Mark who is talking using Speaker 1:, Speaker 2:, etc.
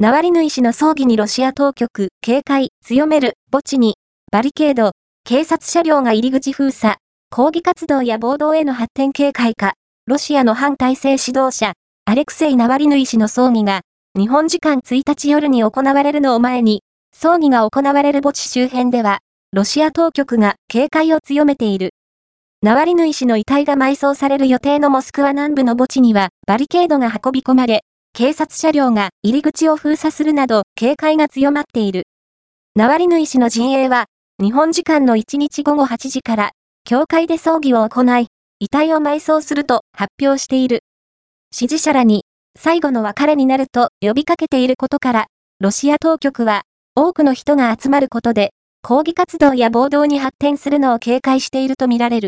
Speaker 1: ナワリヌイ氏の葬儀にロシア当局、警戒、強める、墓地に、バリケード、警察車両が入り口封鎖、抗議活動や暴動への発展警戒か、ロシアの反体制指導者、アレクセイ・ナワリヌイ氏の葬儀が、日本時間1日夜に行われるのを前に、葬儀が行われる墓地周辺では、ロシア当局が警戒を強めている。ナワリヌイ氏の遺体が埋葬される予定のモスクワ南部の墓地にはバリケードが運び込まれ、警察車両が入り口を封鎖するなど警戒が強まっている。ナワリヌイ氏の陣営は、日本時間の1日午後8時から、教会で葬儀を行い、遺体を埋葬すると発表している。支持者らに、最後の別れになると呼びかけていることから、ロシア当局は、多くの人が集まることで、抗議活動や暴動に発展するのを警戒しているとみられる。